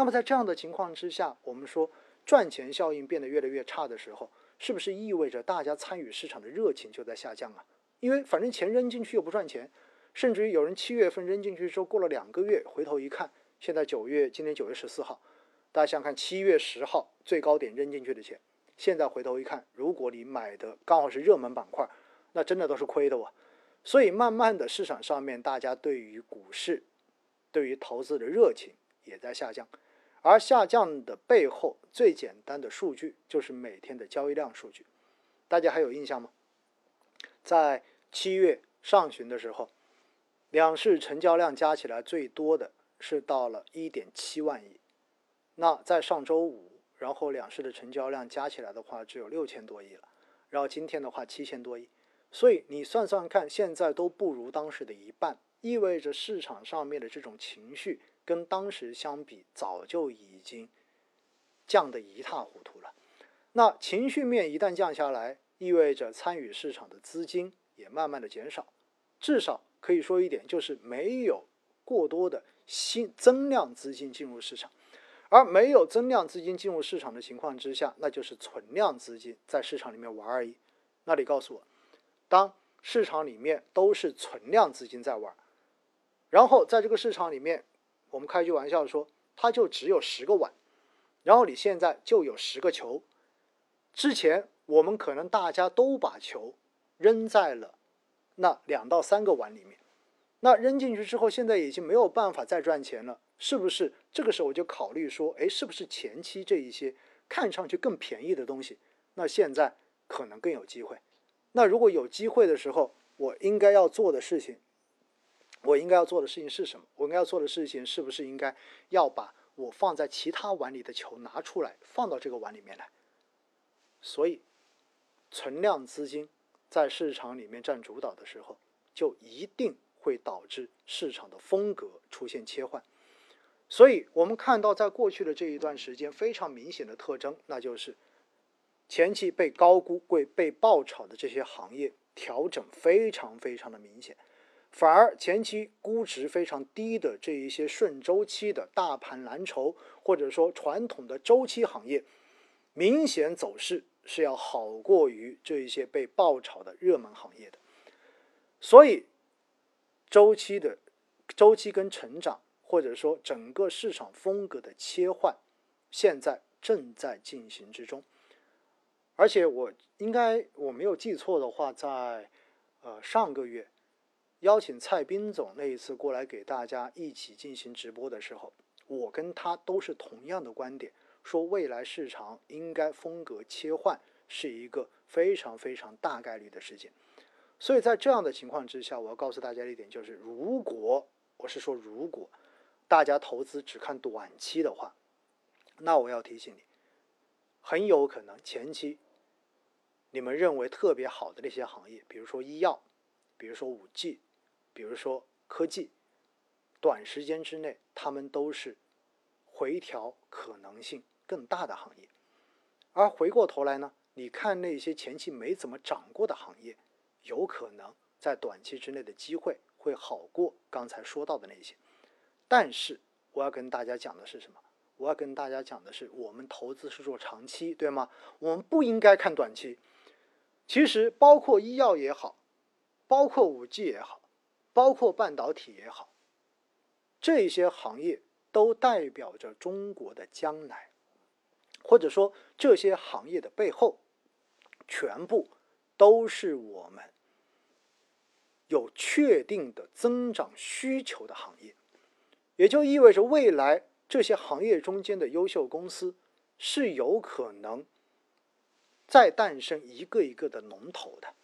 那么在这样的情况之下，我们说赚钱效应变得越来越差的时候，是不是意味着大家参与市场的热情就在下降啊？因为反正钱扔进去又不赚钱，甚至于有人七月份扔进去之后，过了两个月回头一看，现在九月，今天九月十四号，大家想想看，七月十号最高点扔进去的钱，现在回头一看，如果你买的刚好是热门板块，那真的都是亏的哇。所以慢慢的市场上面，大家对于股市、对于投资的热情也在下降，而下降的背后最简单的数据就是每天的交易量数据，大家还有印象吗？在七月上旬的时候，两市成交量加起来最多的是到了一点七万亿，那在上周五，然后两市的成交量加起来的话只有六千多亿了，然后今天的话七千多亿。所以你算算看，现在都不如当时的一半，意味着市场上面的这种情绪跟当时相比，早就已经降得一塌糊涂了。那情绪面一旦降下来，意味着参与市场的资金也慢慢的减少，至少可以说一点，就是没有过多的新增量资金进入市场，而没有增量资金进入市场的情况之下，那就是存量资金在市场里面玩而已。那你告诉我？当市场里面都是存量资金在玩，然后在这个市场里面，我们开句玩笑说，它就只有十个碗，然后你现在就有十个球。之前我们可能大家都把球扔在了那两到三个碗里面，那扔进去之后，现在已经没有办法再赚钱了，是不是？这个时候我就考虑说，哎，是不是前期这一些看上去更便宜的东西，那现在可能更有机会。那如果有机会的时候，我应该要做的事情，我应该要做的事情是什么？我应该要做的事情是不是应该要把我放在其他碗里的球拿出来，放到这个碗里面来？所以，存量资金在市场里面占主导的时候，就一定会导致市场的风格出现切换。所以我们看到，在过去的这一段时间，非常明显的特征，那就是。前期被高估、被被爆炒的这些行业调整非常非常的明显，反而前期估值非常低的这一些顺周期的大盘蓝筹，或者说传统的周期行业，明显走势是要好过于这一些被爆炒的热门行业的。所以，周期的周期跟成长，或者说整个市场风格的切换，现在正在进行之中。而且我应该我没有记错的话，在呃上个月邀请蔡斌总那一次过来给大家一起进行直播的时候，我跟他都是同样的观点，说未来市场应该风格切换是一个非常非常大概率的事件。所以在这样的情况之下，我要告诉大家一点，就是如果我是说如果大家投资只看短期的话，那我要提醒你，很有可能前期。你们认为特别好的那些行业，比如说医药，比如说五 G，比如说科技，短时间之内他们都是回调可能性更大的行业。而回过头来呢，你看那些前期没怎么涨过的行业，有可能在短期之内的机会会好过刚才说到的那些。但是我要跟大家讲的是什么？我要跟大家讲的是，我们投资是做长期，对吗？我们不应该看短期。其实，包括医药也好，包括五 G 也好，包括半导体也好，这些行业都代表着中国的将来，或者说这些行业的背后，全部都是我们有确定的增长需求的行业，也就意味着未来这些行业中间的优秀公司是有可能。再诞生一个一个的龙头的，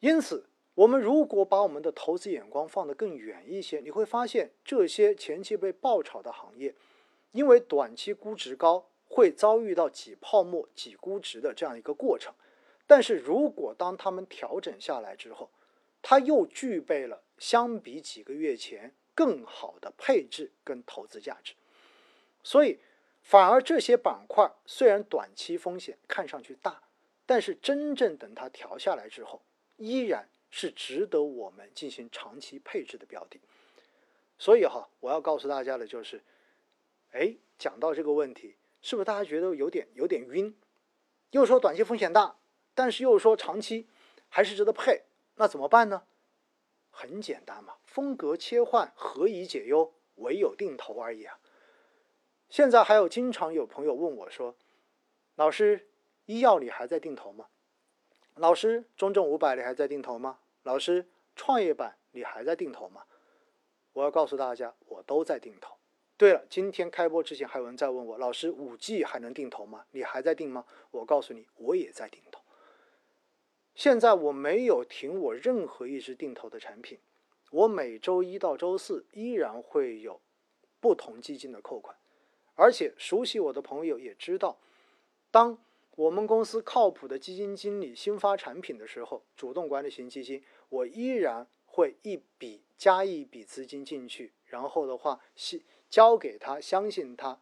因此，我们如果把我们的投资眼光放得更远一些，你会发现这些前期被爆炒的行业，因为短期估值高，会遭遇到挤泡沫、挤估值的这样一个过程。但是如果当他们调整下来之后，它又具备了相比几个月前更好的配置跟投资价值，所以。反而这些板块虽然短期风险看上去大，但是真正等它调下来之后，依然是值得我们进行长期配置的标的。所以哈，我要告诉大家的就是，哎，讲到这个问题，是不是大家觉得有点有点晕？又说短期风险大，但是又说长期还是值得配，那怎么办呢？很简单嘛，风格切换，何以解忧？唯有定投而已啊。现在还有经常有朋友问我说：“老师，医药里还在定投吗？老师，中证五百你还在定投吗？老师，创业板你还在定投吗？”我要告诉大家，我都在定投。对了，今天开播之前还有人在问我：“老师，五 G 还能定投吗？你还在定吗？”我告诉你，我也在定投。现在我没有停我任何一只定投的产品，我每周一到周四依然会有不同基金的扣款。而且熟悉我的朋友也知道，当我们公司靠谱的基金经理新发产品的时候，主动管理型基金，我依然会一笔加一笔资金进去，然后的话信，交给他，相信他，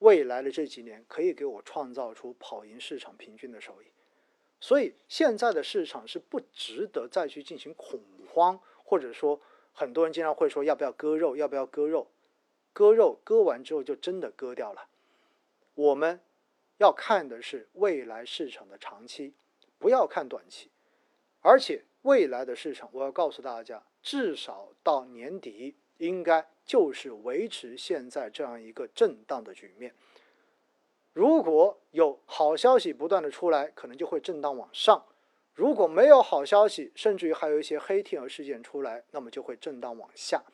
未来的这几年可以给我创造出跑赢市场平均的收益。所以现在的市场是不值得再去进行恐慌，或者说很多人经常会说要不要割肉，要不要割肉。割肉割完之后就真的割掉了。我们要看的是未来市场的长期，不要看短期。而且未来的市场，我要告诉大家，至少到年底应该就是维持现在这样一个震荡的局面。如果有好消息不断的出来，可能就会震荡往上；如果没有好消息，甚至于还有一些黑天鹅事件出来，那么就会震荡往下，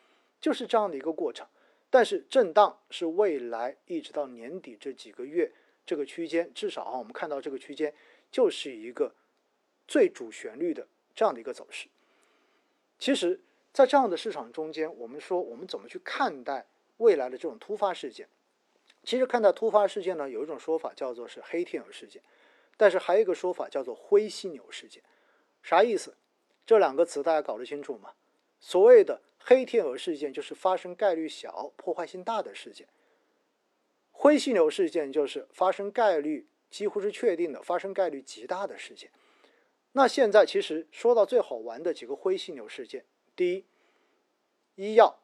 就是这样的一个过程。但是震荡是未来一直到年底这几个月这个区间，至少啊，我们看到这个区间就是一个最主旋律的这样的一个走势。其实，在这样的市场中间，我们说我们怎么去看待未来的这种突发事件？其实看待突发事件呢，有一种说法叫做是黑天鹅事件，但是还有一个说法叫做灰犀牛事件。啥意思？这两个词大家搞得清楚吗？所谓的。黑天鹅事件就是发生概率小、破坏性大的事件。灰犀牛事件就是发生概率几乎是确定的、发生概率极大的事件。那现在其实说到最好玩的几个灰犀牛事件，第一，医药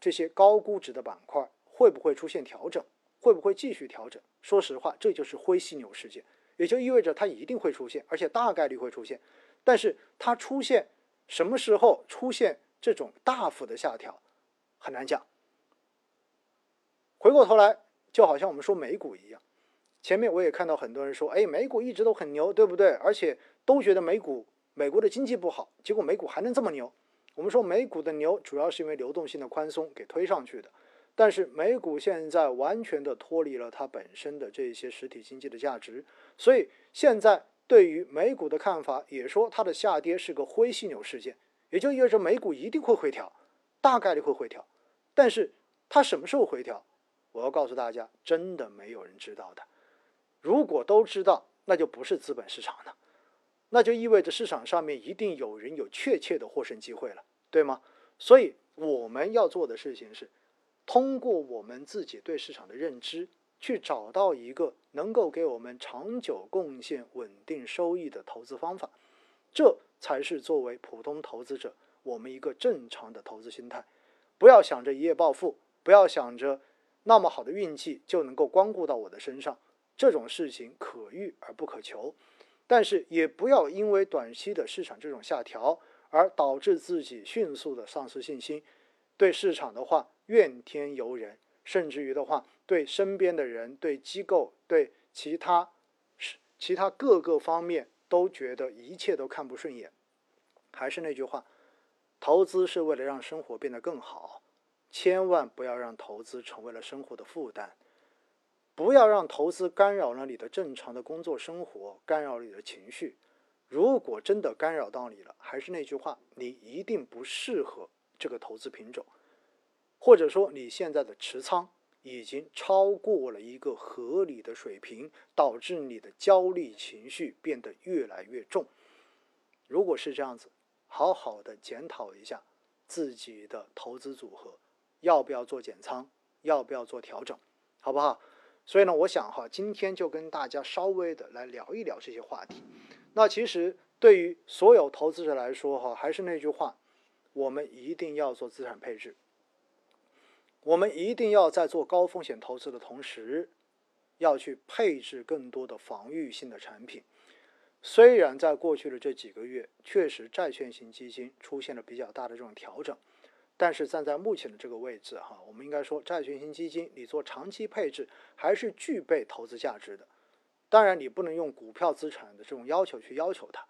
这些高估值的板块会不会出现调整？会不会继续调整？说实话，这就是灰犀牛事件，也就意味着它一定会出现，而且大概率会出现。但是它出现什么时候出现？这种大幅的下调很难讲。回过头来，就好像我们说美股一样，前面我也看到很多人说，哎，美股一直都很牛，对不对？而且都觉得美股美国的经济不好，结果美股还能这么牛。我们说美股的牛主要是因为流动性的宽松给推上去的，但是美股现在完全的脱离了它本身的这些实体经济的价值，所以现在对于美股的看法也说它的下跌是个灰犀牛事件。也就意味着美股一定会回调，大概率会回调，但是它什么时候回调，我要告诉大家，真的没有人知道的。如果都知道，那就不是资本市场了，那就意味着市场上面一定有人有确切的获胜机会了，对吗？所以我们要做的事情是，通过我们自己对市场的认知，去找到一个能够给我们长久贡献稳定收益的投资方法，这。才是作为普通投资者，我们一个正常的投资心态。不要想着一夜暴富，不要想着那么好的运气就能够光顾到我的身上，这种事情可遇而不可求。但是也不要因为短期的市场这种下调而导致自己迅速的丧失信心，对市场的话怨天尤人，甚至于的话对身边的人、对机构、对其他是其他各个方面。都觉得一切都看不顺眼，还是那句话，投资是为了让生活变得更好，千万不要让投资成为了生活的负担，不要让投资干扰了你的正常的工作生活，干扰你的情绪。如果真的干扰到你了，还是那句话，你一定不适合这个投资品种，或者说你现在的持仓。已经超过了一个合理的水平，导致你的焦虑情绪变得越来越重。如果是这样子，好好的检讨一下自己的投资组合，要不要做减仓，要不要做调整，好不好？所以呢，我想哈，今天就跟大家稍微的来聊一聊这些话题。那其实对于所有投资者来说哈，还是那句话，我们一定要做资产配置。我们一定要在做高风险投资的同时，要去配置更多的防御性的产品。虽然在过去的这几个月，确实债券型基金出现了比较大的这种调整，但是站在目前的这个位置，哈，我们应该说，债券型基金你做长期配置还是具备投资价值的。当然，你不能用股票资产的这种要求去要求它，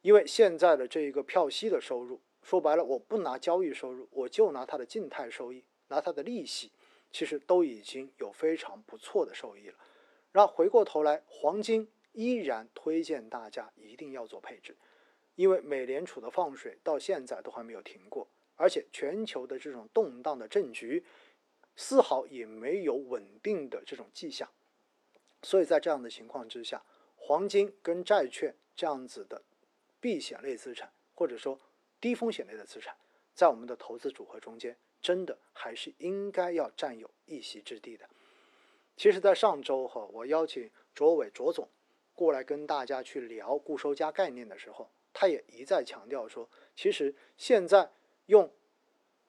因为现在的这一个票息的收入，说白了，我不拿交易收入，我就拿它的静态收益，拿它的利息，其实都已经有非常不错的收益了。然后回过头来，黄金。依然推荐大家一定要做配置，因为美联储的放水到现在都还没有停过，而且全球的这种动荡的政局丝毫也没有稳定的这种迹象，所以在这样的情况之下，黄金跟债券这样子的避险类资产或者说低风险类的资产，在我们的投资组合中间，真的还是应该要占有一席之地的。其实，在上周哈，我邀请卓伟卓总。过来跟大家去聊固收加概念的时候，他也一再强调说，其实现在用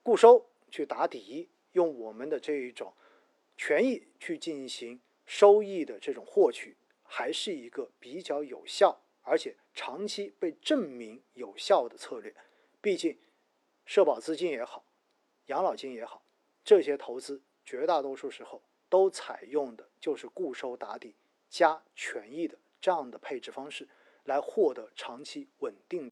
固收去打底，用我们的这一种权益去进行收益的这种获取，还是一个比较有效，而且长期被证明有效的策略。毕竟，社保资金也好，养老金也好，这些投资绝大多数时候都采用的就是固收打底加权益的。这样的配置方式，来获得长期稳定。